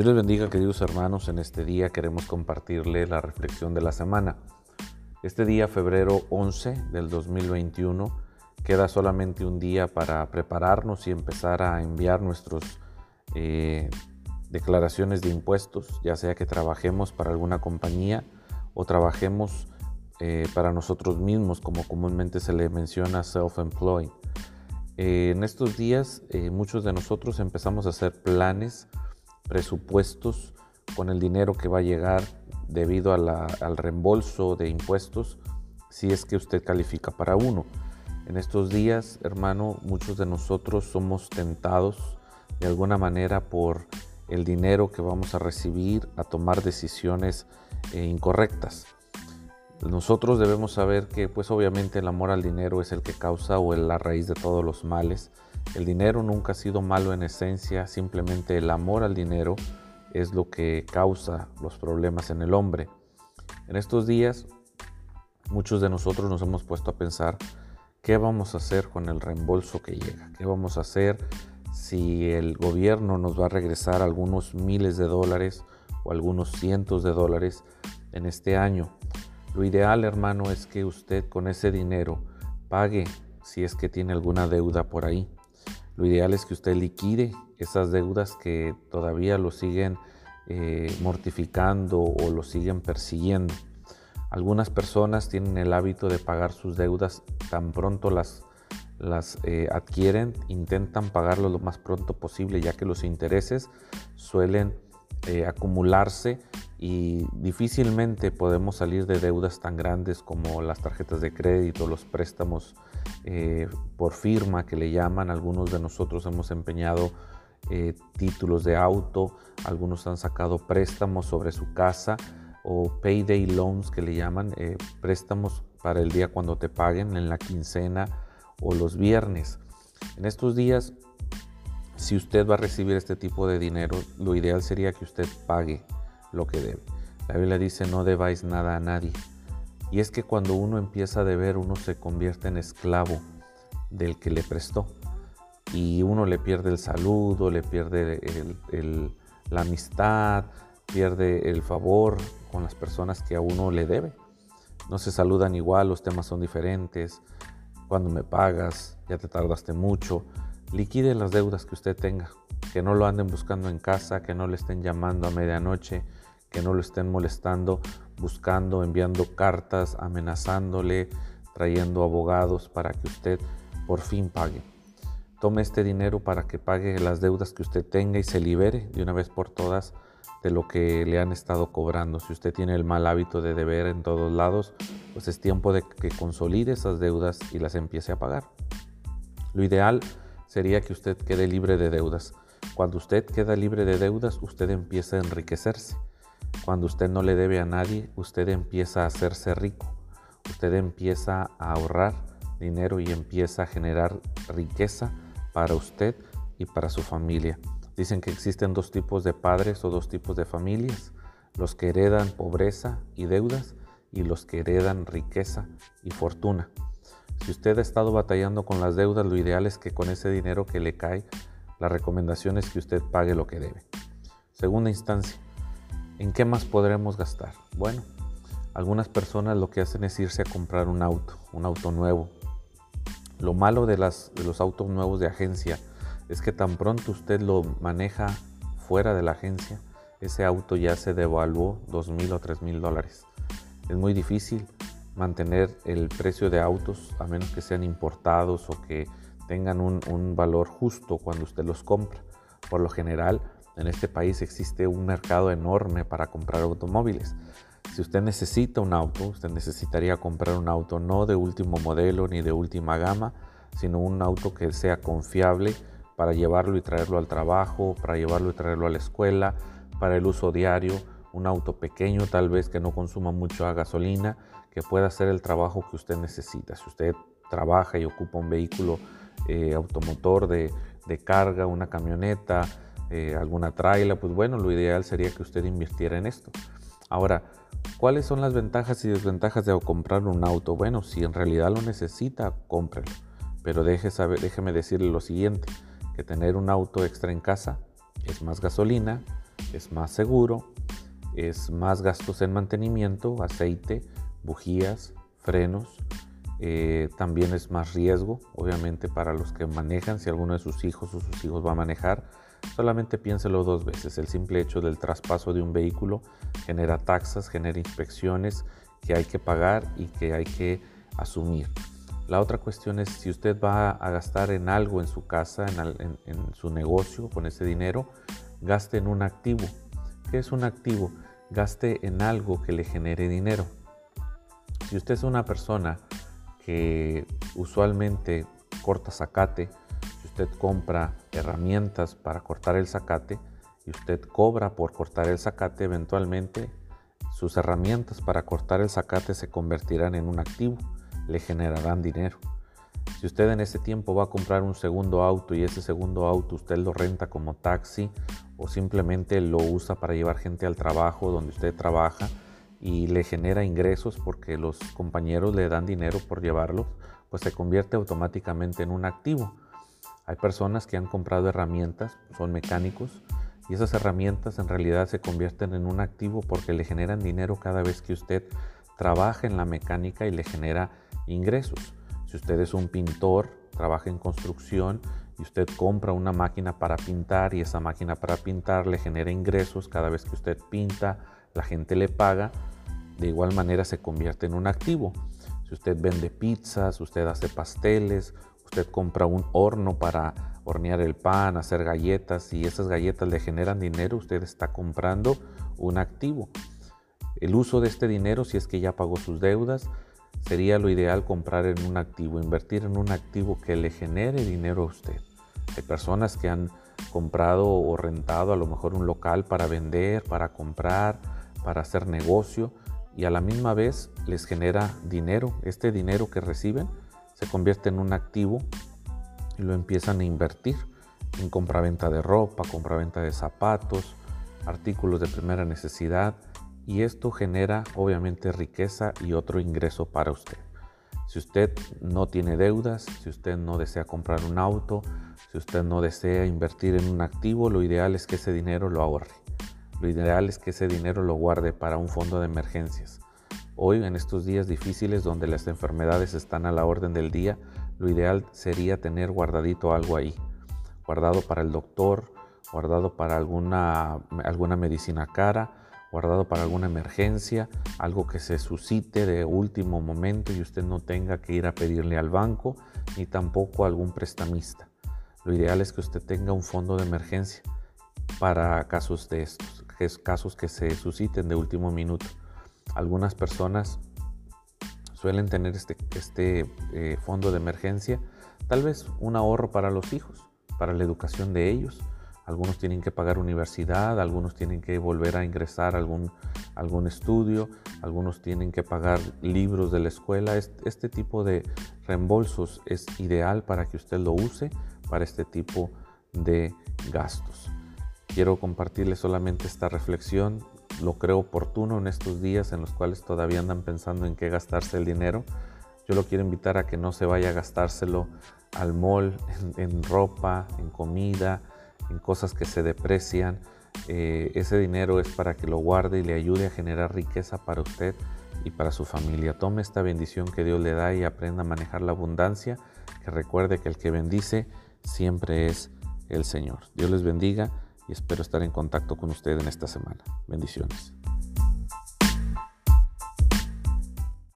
Dios les bendiga, queridos hermanos. En este día queremos compartirle la reflexión de la semana. Este día, febrero 11 del 2021, queda solamente un día para prepararnos y empezar a enviar nuestras eh, declaraciones de impuestos, ya sea que trabajemos para alguna compañía o trabajemos eh, para nosotros mismos, como comúnmente se le menciona self-employed. Eh, en estos días muchos de nosotros empezamos a hacer planes presupuestos con el dinero que va a llegar debido al reembolso de impuestos si es que usted califica para uno. En estos días, hermano, muchos de nosotros somos tentados de alguna manera por el dinero que vamos a recibir a tomar decisiones eh, incorrectas. Nosotros debemos saber que pues obviamente el amor al dinero es el que causa o es la raíz de todos los males el dinero nunca ha sido malo en esencia, simplemente el amor al dinero es lo que causa los problemas en el hombre. En estos días, muchos de nosotros nos hemos puesto a pensar qué vamos a hacer con el reembolso que llega, qué vamos a hacer si el gobierno nos va a regresar algunos miles de dólares o algunos cientos de dólares en este año. Lo ideal, hermano, es que usted con ese dinero pague si es que tiene alguna deuda por ahí. Lo ideal es que usted liquide esas deudas que todavía lo siguen eh, mortificando o lo siguen persiguiendo. Algunas personas tienen el hábito de pagar sus deudas tan pronto las, eh, adquieren, intentan pagarlo lo más pronto posible ya que los intereses suelen eh, acumularse y difícilmente podemos salir de deudas tan grandes como las tarjetas de crédito, los préstamos eh, por firma que le llaman. Algunos de nosotros hemos empeñado eh, títulos de auto, algunos han sacado préstamos sobre su casa o payday loans que le llaman, eh, préstamos para el día cuando te paguen en la quincena o los viernes. En estos días, si usted va a recibir este tipo de dinero, lo ideal sería que usted pague lo que debe. La Biblia dice no debáis nada a nadie. Y es que cuando uno empieza a deber, uno se convierte en esclavo del que le prestó. Y uno le pierde el saludo, le pierde la amistad, pierde el favor con las personas que a uno le debe. No se saludan igual, los temas son diferentes. Cuando me pagas, ya te tardaste mucho. Liquide las deudas que usted tenga. Que no lo anden buscando en casa, que no le estén llamando a medianoche, que no lo estén molestando, buscando, enviando cartas, amenazándole, trayendo abogados para que usted por fin pague. Tome este dinero para que pague las deudas que usted tenga y se libere de una vez por todas de lo que le han estado cobrando. Si usted tiene el mal hábito de deber en todos lados, pues es tiempo de que consolide esas deudas y las empiece a pagar. Lo ideal sería que usted quede libre de deudas. Cuando usted queda libre de deudas, usted empieza a enriquecerse. Cuando usted no le debe a nadie, usted empieza a hacerse rico. Usted empieza a ahorrar dinero y empieza a generar riqueza para usted y para su familia. Dicen que existen dos tipos de padres o dos tipos de familias, los que heredan pobreza y deudas y los que heredan riqueza y fortuna. Si usted ha estado batallando con las deudas, lo ideal es que con ese dinero que le cae, la recomendación es que usted pague lo que debe. Segunda instancia, ¿En qué más podremos gastar? Bueno, algunas personas lo que hacen es irse a comprar un auto, un auto nuevo. Lo malo de, los autos nuevos de agencia es que tan pronto usted lo maneja fuera de la agencia, ese auto ya se devaluó dos mil o tres mil dólares. Es muy difícil mantener el precio de autos a menos que sean importados o que tengan un, un valor justo cuando usted los compra. Por lo general, en este país existe un mercado enorme para comprar automóviles. Si usted necesita un auto, usted necesitaría comprar un auto no de último modelo ni de última gama, sino un auto que sea confiable para llevarlo y traerlo al trabajo, para llevarlo y traerlo a la escuela, para el uso diario, un auto pequeño tal vez que no consuma mucho gasolina, que pueda hacer el trabajo que usted necesita. Si usted trabaja y ocupa un vehículo eh, automotor de, de carga, una camioneta, eh, alguna traila, pues bueno, lo ideal sería que usted invirtiera en esto. Ahora, ¿cuáles son las ventajas y desventajas de comprar un auto? Bueno, si en realidad lo necesita, cómprelo. Pero deje saber, déjeme decirle lo siguiente, que tener un auto extra en casa es más gasolina, es más seguro, es más gastos en mantenimiento, aceite, bujías, frenos, eh, también es más riesgo, obviamente, para los que manejan, si alguno de sus hijos o sus hijos va a manejar, solamente piénselo dos veces. El simple hecho del traspaso de un vehículo genera taxas, genera inspecciones que hay que pagar y que hay que asumir. La otra cuestión es si usted va a gastar en algo en su casa, en, en su negocio con ese dinero, gaste en un activo. ¿Qué es un activo? Gaste en algo que le genere dinero. Si usted es una persona que usualmente corta zacate, si usted compra herramientas para cortar el zacate y usted cobra por cortar el zacate, eventualmente sus herramientas para cortar el zacate se convertirán en un activo, le generarán dinero. Si usted en ese tiempo va a comprar un segundo auto y ese segundo auto usted lo renta como taxi o simplemente lo usa para llevar gente al trabajo donde usted trabaja y le genera ingresos porque los compañeros le dan dinero por llevarlo, pues se convierte automáticamente en un activo. Hay personas que han comprado herramientas, son mecánicos, y esas herramientas en realidad se convierten en un activo porque le generan dinero cada vez que usted trabaja en la mecánica y le genera ingresos. Si usted es un pintor, trabaja en construcción y usted compra una máquina para pintar y esa máquina para pintar le genera ingresos cada vez que usted pinta, la gente le paga, de igual manera se convierte en un activo. Si usted vende pizzas, usted hace pasteles, usted compra un horno para hornear el pan, hacer galletas y esas galletas le generan dinero, usted está comprando un activo. El uso de este dinero, si es que ya pagó sus deudas, sería lo ideal comprar en un activo, invertir en un activo que le genere dinero a usted. Hay personas que han comprado o rentado a lo mejor un local para vender, para comprar, para hacer negocio y a la misma vez les genera dinero. Este dinero que reciben se convierte en un activo y lo empiezan a invertir en compraventa de ropa, compraventa de zapatos, artículos de primera necesidad y esto genera obviamente riqueza y otro ingreso para usted. Si usted no tiene deudas, si usted no desea comprar un auto, si usted no desea invertir en un activo, lo ideal es que ese dinero lo ahorre. Lo ideal es que ese dinero lo guarde para un fondo de emergencias. Hoy, en estos días difíciles donde las enfermedades están a la orden del día, lo ideal sería tener guardadito algo ahí. Guardado para el doctor, guardado para alguna, alguna medicina cara, guardado para alguna emergencia, algo que se suscite de último momento y usted no tenga que ir a pedirle al banco ni tampoco a algún prestamista. Lo ideal es que usted tenga un fondo de emergencia para casos de casos que se susciten de último minuto. Algunas personas suelen tener este, este eh, fondo de emergencia, tal vez un ahorro para los hijos, para la educación de ellos. Algunos tienen que pagar universidad, algunos tienen que volver a ingresar a algún, algún estudio, algunos tienen que pagar libros de la escuela. este tipo de reembolsos es ideal para que usted lo use para este tipo de gastos. Quiero compartirles solamente esta reflexión. Lo creo oportuno en estos días en los cuales todavía andan pensando en qué gastarse el dinero. Yo lo quiero invitar a que no se vaya a gastárselo al mall, en, ropa, en comida, en cosas que se deprecian. Eh, ese dinero es para que lo guarde y le ayude a generar riqueza para usted y para su familia. Tome esta bendición que Dios le da y aprenda a manejar la abundancia. Que recuerde que el que bendice siempre es el Señor. Dios les bendiga y espero estar en contacto con usted en esta semana. Bendiciones.